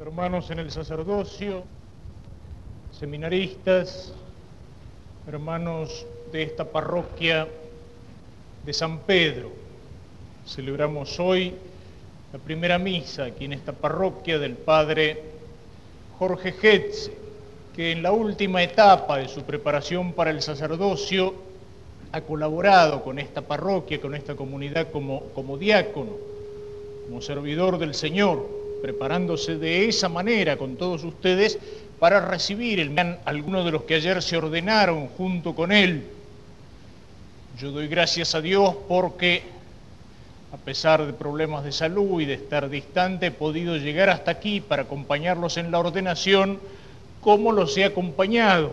hermanos en el sacerdocio, seminaristas, hermanos de esta parroquia de San Pedro. Celebramos hoy la primera misa aquí en esta parroquia del padre Jorge Hetze, que en la última etapa de su preparación para el sacerdocio ha colaborado con esta parroquia, con esta comunidad como, como diácono, como servidor del Señor preparándose de esa manera con todos ustedes para recibir el, algunos de los que ayer se ordenaron junto con él. Yo doy gracias a Dios porque, a pesar de problemas de salud y de estar distante, he podido llegar hasta aquí para acompañarlos en la ordenación como los he acompañado,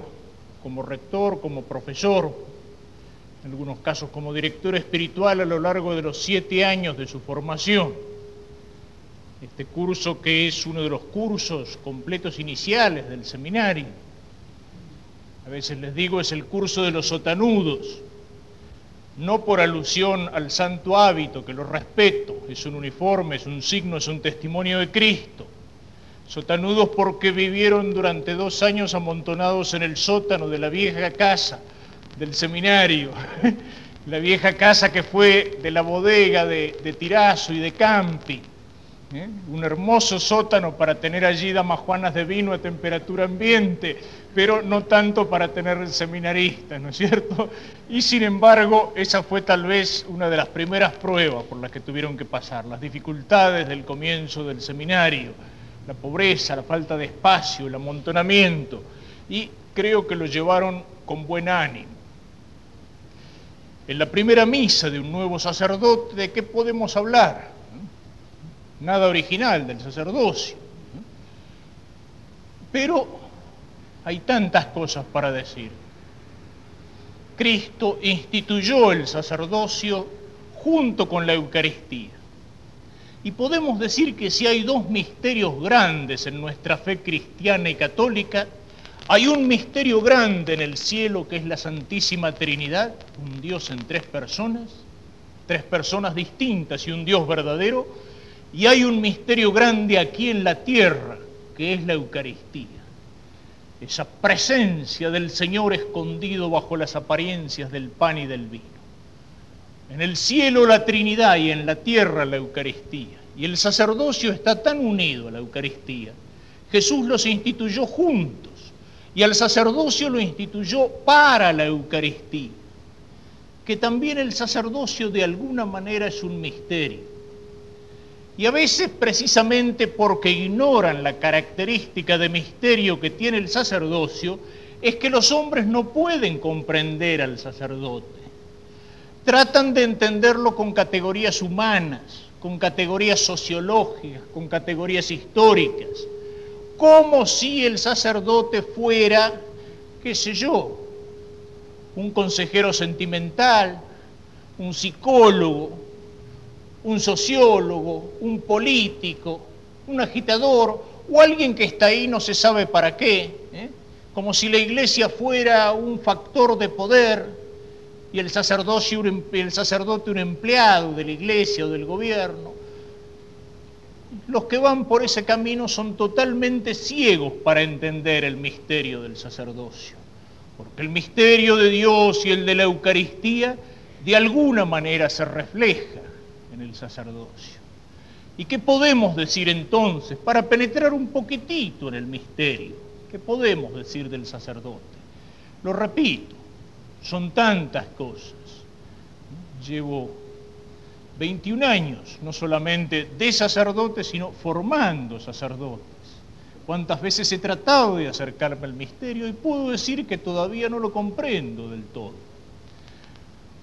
como rector, como profesor, en algunos casos como director espiritual a lo largo de los siete años de su formación este curso que es uno de los cursos completos iniciales del seminario. A veces les digo es el curso de los sotanudos, no por alusión al santo hábito, que lo respeto, es un uniforme, es un signo, es un testimonio de Cristo. Sotanudos porque vivieron durante dos años amontonados en el sótano de la vieja casa del seminario, la vieja casa que fue de la bodega de, de Tirazo y de Campi ¿eh? un hermoso sótano para tener allí damas juanas de vino a temperatura ambiente, pero no tanto para tener seminaristas, ¿no es cierto? Y sin embargo, esa fue tal vez una de las primeras pruebas por las que tuvieron que pasar, las dificultades del comienzo del seminario, la pobreza, la falta de espacio, el amontonamiento, y creo que lo llevaron con buen ánimo. En la primera misa de un nuevo sacerdote, ¿de qué podemos hablar? Nada original del sacerdocio. Pero hay tantas cosas para decir. Cristo instituyó el sacerdocio junto con la Eucaristía. Y podemos decir que si hay dos misterios grandes en nuestra fe cristiana y católica, hay un misterio grande en el cielo que es la Santísima Trinidad, un Dios en tres personas, tres personas distintas y un Dios verdadero, y hay un misterio grande aquí en la tierra, que es la Eucaristía. Esa presencia del Señor escondido bajo las apariencias del pan y del vino. En el cielo la Trinidad y en la tierra la Eucaristía. Y el sacerdocio está tan unido a la Eucaristía. Jesús los instituyó juntos y al sacerdocio lo instituyó para la Eucaristía. Que también el sacerdocio de alguna manera es un misterio y a veces precisamente porque ignoran la característica de misterio que tiene el sacerdocio, es que los hombres no pueden comprender al sacerdote. Tratan de entenderlo con categorías humanas, con categorías sociológicas, con categorías históricas, como si el sacerdote fuera, qué sé yo, un consejero sentimental, un psicólogo, un sociólogo, un político, un agitador o alguien que está ahí no se sabe para qué, ¿eh? como si la iglesia fuera un factor de poder y el, sacerdocio, el sacerdote un empleado de la iglesia o del gobierno. Los que van por ese camino son totalmente ciegos para entender el misterio del sacerdocio, porque el misterio de Dios y el de la Eucaristía de alguna manera se refleja en el sacerdocio. ¿Y qué podemos decir entonces para penetrar un poquitito en el misterio? ¿Qué podemos decir del sacerdote? Lo repito, son tantas cosas. Llevo 21 años, no solamente de sacerdote, sino formando sacerdotes. Cuántas veces he tratado de acercarme al misterio y puedo decir que todavía no lo comprendo del todo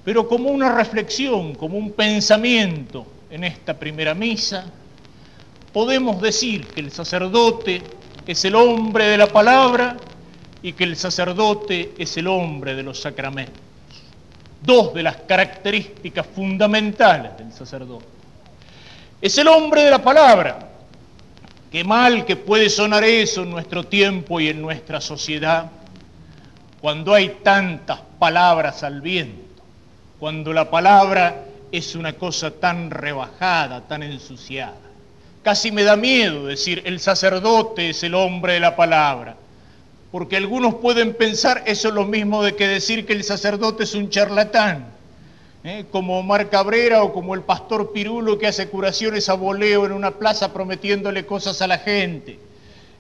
pero como una reflexión, como un pensamiento en esta primera misa, podemos decir que el sacerdote es el hombre de la palabra y que el sacerdote es el hombre de los sacramentos. Dos de las características fundamentales del sacerdote. Es el hombre de la palabra. Qué mal que puede sonar eso en nuestro tiempo y en nuestra sociedad, cuando hay tantas palabras al viento cuando la palabra es una cosa tan rebajada, tan ensuciada. Casi me da miedo decir el sacerdote es el hombre de la palabra, porque algunos pueden pensar eso es lo mismo de que decir que el sacerdote es un charlatán, ¿eh? como Omar Cabrera o como el pastor Pirulo que hace curaciones a voleo en una plaza prometiéndole cosas a la gente.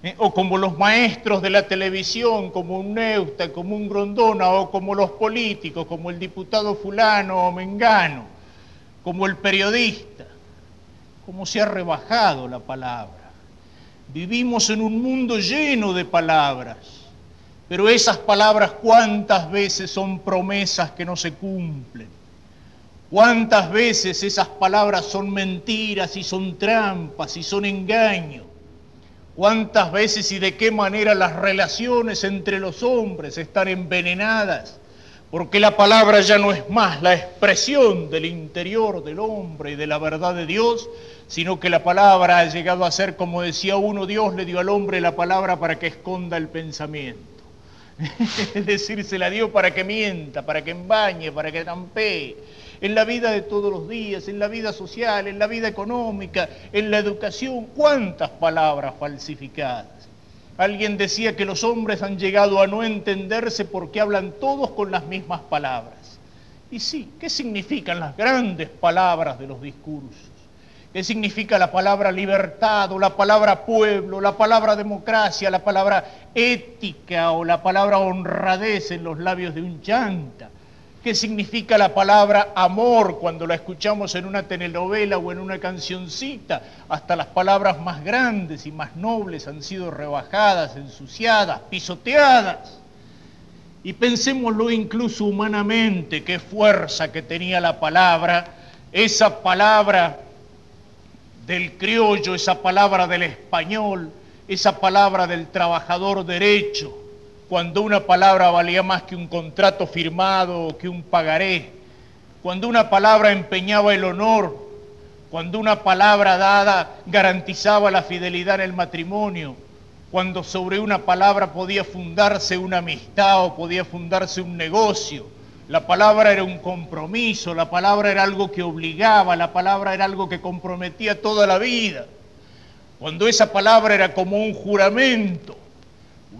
¿Eh? o como los maestros de la televisión, como un Neusta, como un Grondona, o como los políticos, como el diputado fulano o mengano, como el periodista, como se ha rebajado la palabra. Vivimos en un mundo lleno de palabras, pero esas palabras cuántas veces son promesas que no se cumplen. ¿Cuántas veces esas palabras son mentiras y son trampas y son engaños? Cuántas veces y de qué manera las relaciones entre los hombres están envenenadas, porque la palabra ya no es más la expresión del interior del hombre y de la verdad de Dios, sino que la palabra ha llegado a ser, como decía uno, Dios le dio al hombre la palabra para que esconda el pensamiento. es decir, se la dio para que mienta, para que embañe, para que trampee en la vida de todos los días, en la vida social, en la vida económica, en la educación. ¿Cuántas palabras falsificadas? Alguien decía que los hombres han llegado a no entenderse porque hablan todos con las mismas palabras. Y sí, ¿qué significan las grandes palabras de los discursos? ¿Qué significa la palabra libertad o la palabra pueblo, la palabra democracia, la palabra ética o la palabra honradez en los labios de un chanta? Qué significa la palabra amor cuando la escuchamos en una telenovela o en una cancioncita. Hasta las palabras más grandes y más nobles han sido rebajadas, ensuciadas, pisoteadas. Y pensémoslo incluso humanamente, qué fuerza que tenía la palabra, esa palabra del criollo, esa palabra del español, esa palabra del trabajador derecho, cuando una palabra valía más que un contrato firmado o que un pagaré, cuando una palabra empeñaba el honor, cuando una palabra dada garantizaba la fidelidad en el matrimonio, cuando sobre una palabra podía fundarse una amistad o podía fundarse un negocio. La palabra era un compromiso, la palabra era algo que obligaba, la palabra era algo que comprometía toda la vida. Cuando esa palabra era como un juramento,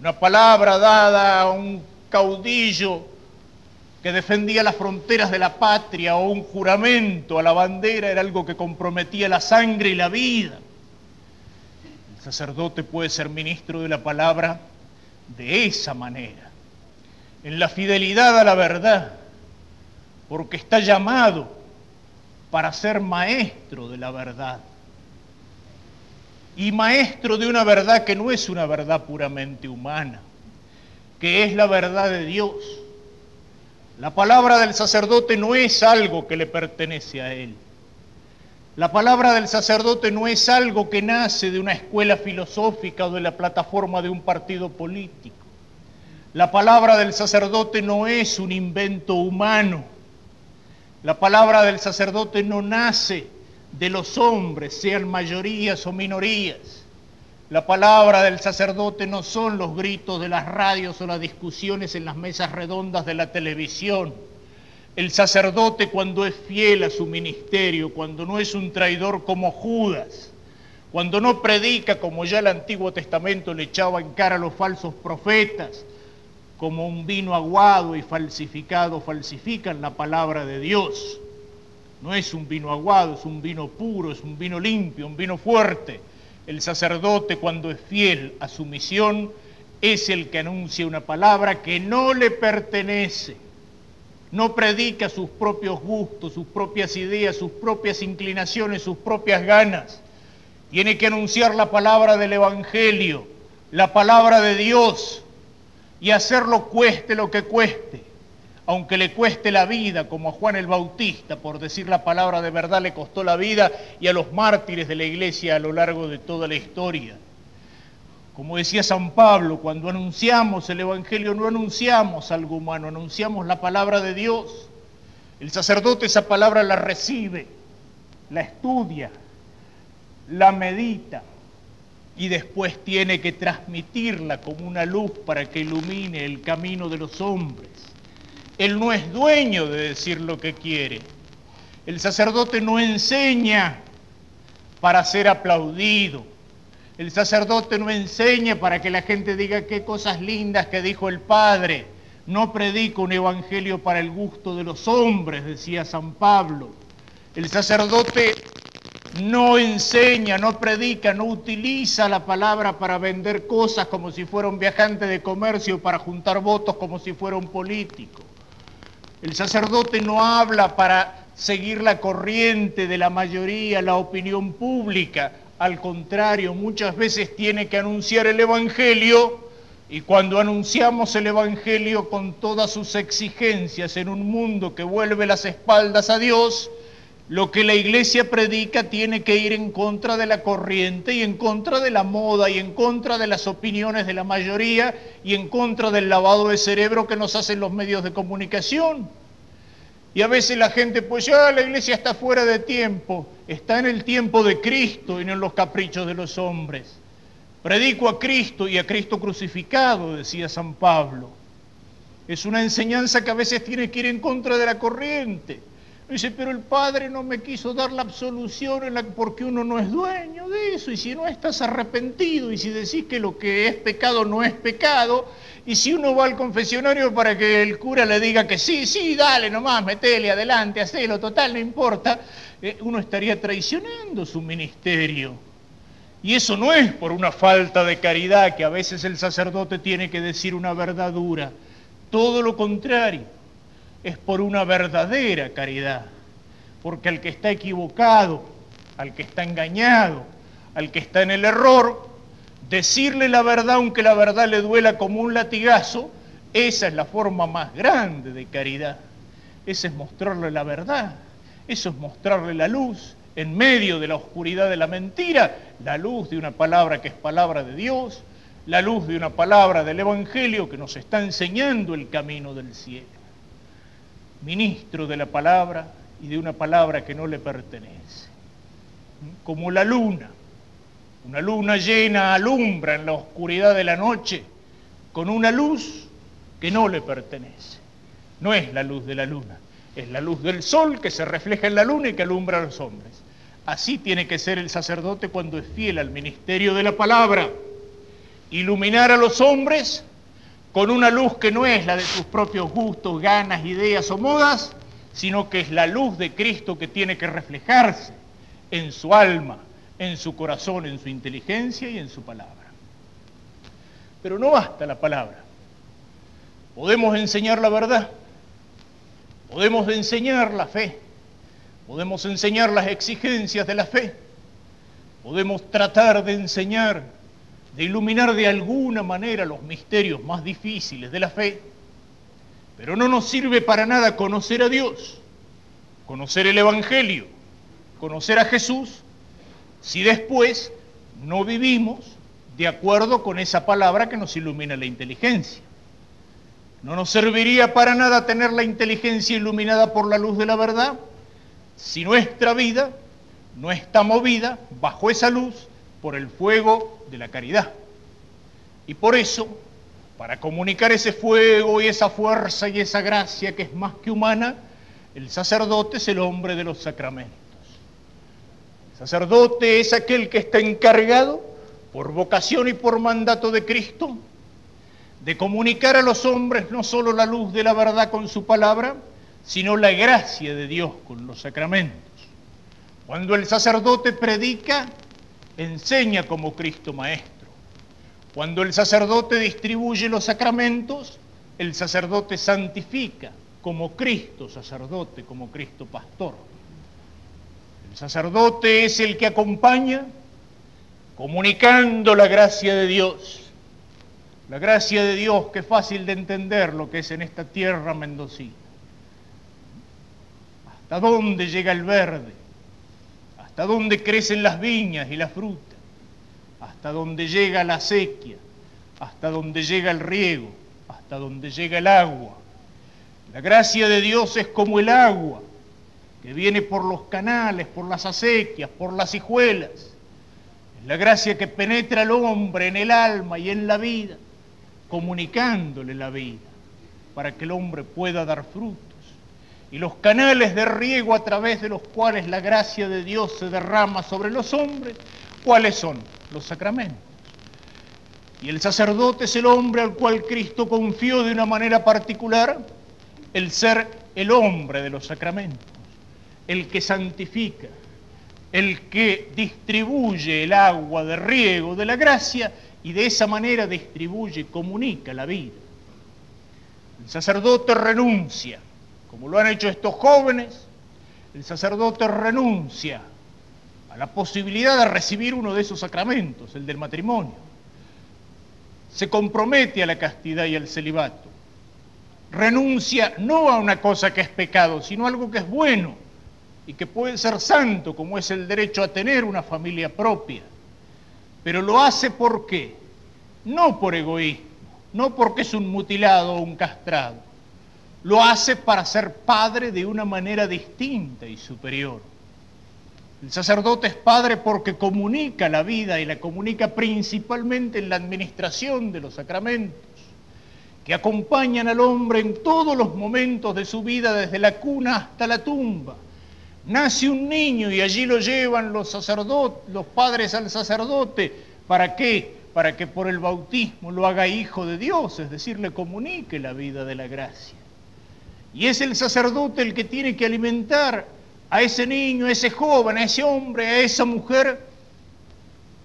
una palabra dada a un caudillo que defendía las fronteras de la patria o un juramento a la bandera era algo que comprometía la sangre y la vida. El sacerdote puede ser ministro de la palabra de esa manera, en la fidelidad a la verdad, porque está llamado para ser maestro de la verdad y maestro de una verdad que no es una verdad puramente humana, que es la verdad de Dios. La palabra del sacerdote no es algo que le pertenece a él. La palabra del sacerdote no es algo que nace de una escuela filosófica o de la plataforma de un partido político. La palabra del sacerdote no es un invento humano. La palabra del sacerdote no nace de los hombres, sean mayorías o minorías. La palabra del sacerdote no son los gritos de las radios o las discusiones en las mesas redondas de la televisión. El sacerdote cuando es fiel a su ministerio, cuando no es un traidor como Judas, cuando no predica como ya el Antiguo Testamento le echaba en cara a los falsos profetas, como un vino aguado y falsificado falsifican la palabra de Dios. No es un vino aguado, es un vino puro, es un vino limpio, un vino fuerte. El sacerdote cuando es fiel a su misión es el que anuncia una palabra que no le pertenece. No predica sus propios gustos, sus propias ideas, sus propias inclinaciones, sus propias ganas. Tiene que anunciar la palabra del Evangelio, la palabra de Dios, y hacerlo cueste lo que cueste aunque le cueste la vida, como a Juan el Bautista, por decir la palabra de verdad, le costó la vida, y a los mártires de la iglesia a lo largo de toda la historia. Como decía San Pablo, cuando anunciamos el Evangelio no anunciamos algo humano, anunciamos la palabra de Dios. El sacerdote esa palabra la recibe, la estudia, la medita y después tiene que transmitirla como una luz para que ilumine el camino de los hombres. Él no es dueño de decir lo que quiere. El sacerdote no enseña para ser aplaudido. El sacerdote no enseña para que la gente diga qué cosas lindas que dijo el Padre. No predico un evangelio para el gusto de los hombres, decía San Pablo. El sacerdote no enseña, no predica, no utiliza la palabra para vender cosas como si fuera un viajante de comercio, para juntar votos como si fuera un político. El sacerdote no habla para seguir la corriente de la mayoría, la opinión pública. Al contrario, muchas veces tiene que anunciar el Evangelio y cuando anunciamos el Evangelio con todas sus exigencias en un mundo que vuelve las espaldas a Dios, lo que la iglesia predica tiene que ir en contra de la corriente y en contra de la moda y en contra de las opiniones de la mayoría y en contra del lavado de cerebro que nos hacen los medios de comunicación. Y a veces la gente, pues ya la iglesia está fuera de tiempo, está en el tiempo de Cristo y no en los caprichos de los hombres. Predico a Cristo y a Cristo crucificado, decía San Pablo. Es una enseñanza que a veces tiene que ir en contra de la corriente. Dice, pero el Padre no me quiso dar la absolución porque uno no es dueño de eso. Y si no estás arrepentido y si decís que lo que es pecado no es pecado, y si uno va al confesionario para que el cura le diga que sí, sí, dale nomás, metele adelante, hacelo, total, no importa, eh, uno estaría traicionando su ministerio. Y eso no es por una falta de caridad que a veces el sacerdote tiene que decir una verdad dura. Todo lo contrario, es por una verdadera caridad. Porque al que está equivocado, al que está engañado, al que está en el error, decirle la verdad aunque la verdad le duela como un latigazo, esa es la forma más grande de caridad. Esa es mostrarle la verdad, eso es mostrarle la luz en medio de la oscuridad de la mentira, la luz de una palabra que es palabra de Dios, la luz de una palabra del Evangelio que nos está enseñando el camino del cielo. Ministro de la palabra y de una palabra que no le pertenece. Como la luna una luna llena alumbra en la oscuridad de la noche con una luz que no le pertenece. No es la luz de la luna, es la luz del sol que se refleja en la luna y que alumbra a los hombres. Así tiene que ser el sacerdote cuando es fiel al ministerio de la palabra. Iluminar a los hombres con una luz que no es la de sus propios gustos, ganas, ideas o modas, sino que es la luz de Cristo que tiene que reflejarse en su alma, en su corazón, en su inteligencia y en su palabra. Pero no basta la palabra. Podemos enseñar la verdad, podemos enseñar la fe, podemos enseñar las exigencias de la fe, podemos tratar de enseñar, de iluminar de alguna manera los misterios más difíciles de la fe, pero no nos sirve para nada conocer a Dios, conocer el Evangelio, conocer a Jesús, si después no vivimos de acuerdo con esa palabra que nos ilumina la inteligencia. No nos serviría para nada tener la inteligencia iluminada por la luz de la verdad si nuestra vida no está movida bajo esa luz por el fuego de la caridad. Y por eso, para comunicar ese fuego y esa fuerza y esa gracia que es más que humana, el sacerdote es el hombre de los sacramentos sacerdote es aquel que está encargado, por vocación y por mandato de Cristo, de comunicar a los hombres no solo la luz de la verdad con su palabra, sino la gracia de Dios con los sacramentos. Cuando el sacerdote predica, enseña como Cristo Maestro. Cuando el sacerdote distribuye los sacramentos, el sacerdote santifica como Cristo sacerdote, como Cristo pastor. El sacerdote es el que acompaña comunicando la gracia de Dios. La gracia de Dios, que es fácil de entender lo que es en esta tierra mendocina. ¿Hasta dónde llega el verde? ¿Hasta dónde crecen las viñas y la fruta? ¿Hasta dónde llega la sequía? ¿Hasta dónde llega el riego? ¿Hasta dónde llega el agua? La gracia de Dios es como el agua que viene por los canales, por las acequias, por las hijuelas. Es la gracia que penetra al hombre en el alma y en la vida, comunicándole la vida, para que el hombre pueda dar frutos. Y los canales de riego a través de los cuales la gracia de Dios se derrama sobre los hombres, ¿cuáles son? Los sacramentos. Y el sacerdote es el hombre al cual Cristo confió de una manera particular el ser el hombre de los sacramentos, el que santifica, el que distribuye el agua de riego de la gracia y de esa manera distribuye, comunica la vida. El sacerdote renuncia como lo han hecho estos jóvenes, el sacerdote renuncia a la posibilidad de recibir uno de esos sacramentos, el del matrimonio. Se compromete a la castidad y al celibato. Renuncia no a una cosa que es pecado, sino a algo que es bueno y que puede ser santo, como es el derecho a tener una familia propia. Pero lo hace por qué? No por egoísmo, no porque es un mutilado o un castrado lo hace para ser padre de una manera distinta y superior. El sacerdote es padre porque comunica la vida y la comunica principalmente en la administración de los sacramentos, que acompañan al hombre en todos los momentos de su vida, desde la cuna hasta la tumba. Nace un niño y allí lo llevan los sacerdotes, los padres al sacerdote. ¿Para qué? Para que por el bautismo lo haga hijo de Dios, es decir, le comunique la vida de la gracia. Y es el sacerdote el que tiene que alimentar a ese niño, a ese joven, a ese hombre, a esa mujer,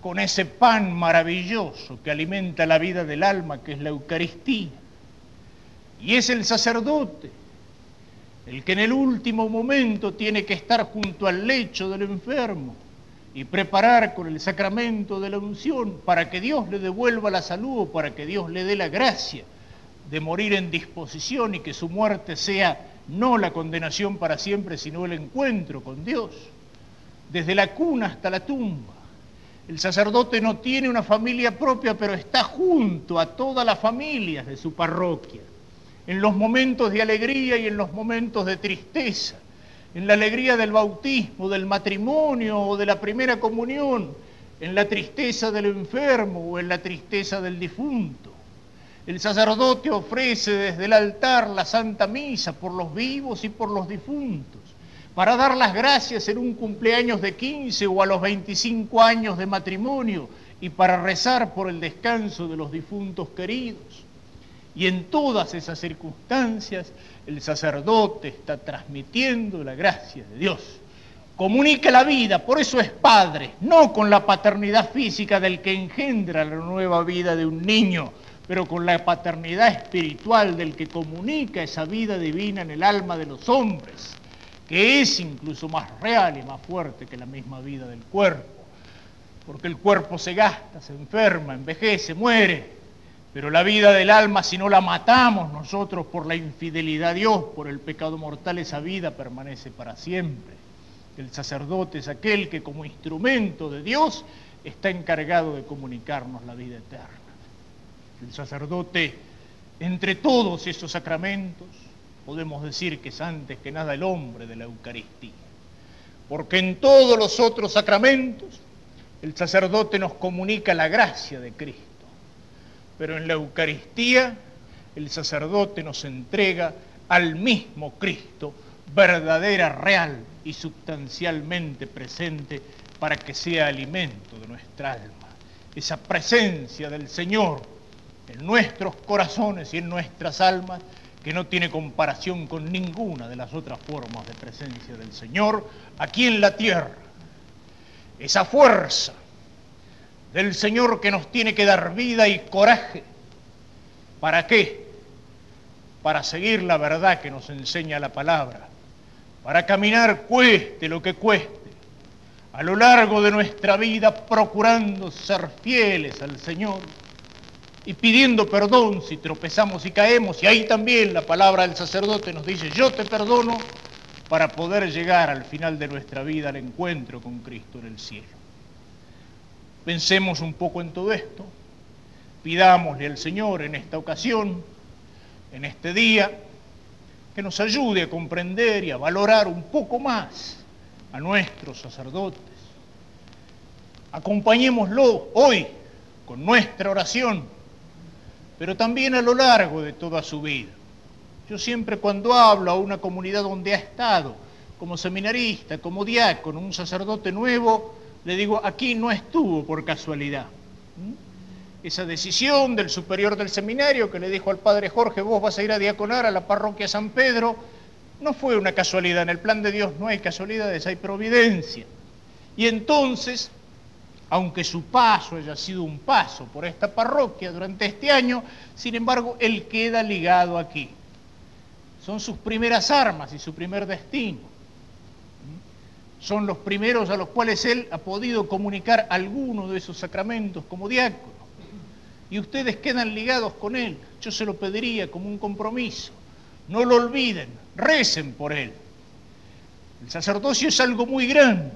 con ese pan maravilloso que alimenta la vida del alma, que es la Eucaristía. Y es el sacerdote el que en el último momento tiene que estar junto al lecho del enfermo y preparar con el sacramento de la unción para que Dios le devuelva la salud, para que Dios le dé la gracia de morir en disposición y que su muerte sea no la condenación para siempre, sino el encuentro con Dios, desde la cuna hasta la tumba. El sacerdote no tiene una familia propia, pero está junto a todas las familias de su parroquia, en los momentos de alegría y en los momentos de tristeza, en la alegría del bautismo, del matrimonio o de la primera comunión, en la tristeza del enfermo o en la tristeza del difunto. El sacerdote ofrece desde el altar la Santa Misa por los vivos y por los difuntos, para dar las gracias en un cumpleaños de 15 o a los 25 años de matrimonio y para rezar por el descanso de los difuntos queridos. Y en todas esas circunstancias el sacerdote está transmitiendo la gracia de Dios. Comunica la vida, por eso es padre, no con la paternidad física del que engendra la nueva vida de un niño, pero con la paternidad espiritual del que comunica esa vida divina en el alma de los hombres, que es incluso más real y más fuerte que la misma vida del cuerpo, porque el cuerpo se gasta, se enferma, envejece, muere, pero la vida del alma, si no la matamos nosotros por la infidelidad a Dios, por el pecado mortal, esa vida permanece para siempre. El sacerdote es aquel que como instrumento de Dios está encargado de comunicarnos la vida eterna el sacerdote, entre todos esos sacramentos, podemos decir que es antes que nada el hombre de la Eucaristía. Porque en todos los otros sacramentos el sacerdote nos comunica la gracia de Cristo. Pero en la Eucaristía el sacerdote nos entrega al mismo Cristo, verdadera, real y sustancialmente presente para que sea alimento de nuestra alma. Esa presencia del Señor en nuestros corazones y en nuestras almas que no tiene comparación con ninguna de las otras formas de presencia del Señor aquí en la tierra. Esa fuerza del Señor que nos tiene que dar vida y coraje. ¿Para qué? Para seguir la verdad que nos enseña la palabra. Para caminar cueste lo que cueste. A lo largo de nuestra vida procurando ser fieles al Señor y pidiendo perdón si tropezamos y caemos. Y ahí también la palabra del sacerdote nos dice, yo te perdono para poder llegar al final de nuestra vida al encuentro con Cristo en el cielo. Pensemos un poco en todo esto, pidámosle al Señor en esta ocasión, en este día, que nos ayude a comprender y a valorar un poco más a nuestros sacerdotes. Acompañémoslo hoy con nuestra oración pero también a lo largo de toda su vida. Yo siempre cuando hablo a una comunidad donde ha estado, como seminarista, como diácono, un sacerdote nuevo, le digo, aquí no estuvo por casualidad. Esa decisión del superior del seminario que le dijo al padre Jorge, vos vas a ir a diaconar a la parroquia San Pedro, no fue una casualidad. En el plan de Dios no hay casualidades, hay providencia. Y entonces, aunque su paso haya sido un paso por esta parroquia durante este año, sin embargo, él queda ligado aquí. Son sus primeras armas y su primer destino. Son los primeros a los cuales él ha podido comunicar alguno de esos sacramentos como diácono. Y ustedes quedan ligados con él. Yo se lo pediría como un compromiso. No lo olviden, recen por él. El sacerdocio es algo muy grande,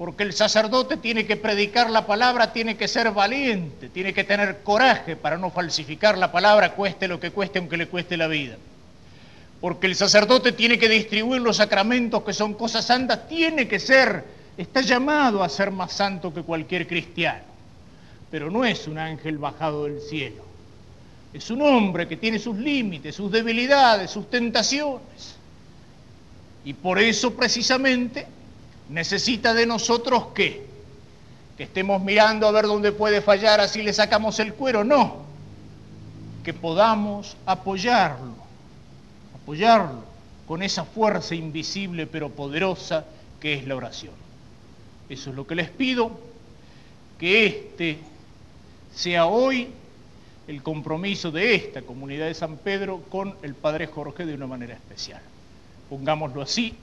porque el sacerdote tiene que predicar la palabra, tiene que ser valiente, tiene que tener coraje para no falsificar la palabra, cueste lo que cueste, aunque le cueste la vida. Porque el sacerdote tiene que distribuir los sacramentos que son cosas santas, tiene que ser, está llamado a ser más santo que cualquier cristiano, pero no es un ángel bajado del cielo, es un hombre que tiene sus límites, sus debilidades, sus tentaciones, y por eso precisamente necesita de nosotros qué? Que estemos mirando a ver dónde puede fallar, así le sacamos el cuero, no, que podamos apoyarlo apoyarlo con esa fuerza invisible pero poderosa que es la oración. Eso es lo que les pido, que este sea hoy el compromiso de esta comunidad de San Pedro con el Padre Jorge de una manera especial. Pongámoslo así,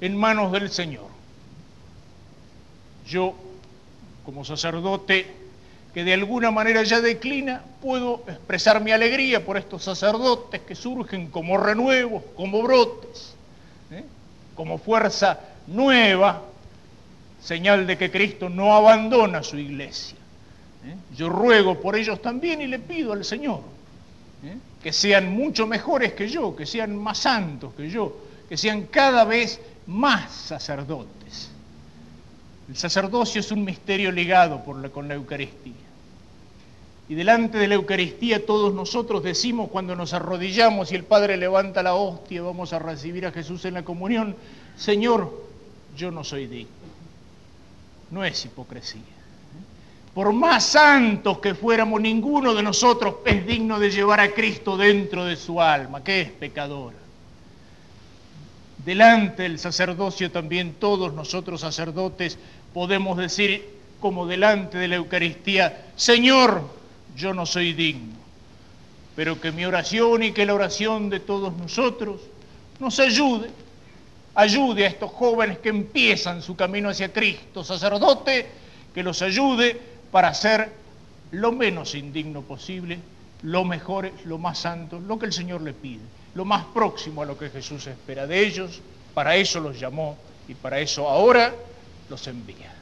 en manos del Señor. Yo, como sacerdote, que de alguna manera ya declina, puedo expresar mi alegría por estos sacerdotes que surgen como renuevos, como brotes, ¿eh? como fuerza nueva, señal de que Cristo no abandona su iglesia. ¿eh? Yo ruego por ellos también y le pido al Señor ¿eh? que sean mucho mejores que yo, que sean más santos que yo, que sean cada vez más sacerdotes. El sacerdocio es un misterio ligado con la Eucaristía. Y delante de la Eucaristía todos nosotros decimos cuando nos arrodillamos y el Padre levanta la hostia, vamos a recibir a Jesús en la comunión, Señor, yo no soy digno. No es hipocresía. Por más santos que fuéramos, ninguno de nosotros es digno de llevar a Cristo dentro de su alma, que es pecadora. Delante del sacerdocio también todos nosotros sacerdotes podemos decir, como delante de la Eucaristía, Señor, yo no soy digno, pero que mi oración y que la oración de todos nosotros nos ayude, ayude a estos jóvenes que empiezan su camino hacia Cristo, sacerdote, que los ayude para ser lo menos indigno posible, lo mejor, lo más santo, lo que el Señor le pide, lo más próximo a lo que Jesús espera de ellos, para eso los llamó y para eso ahora los envía.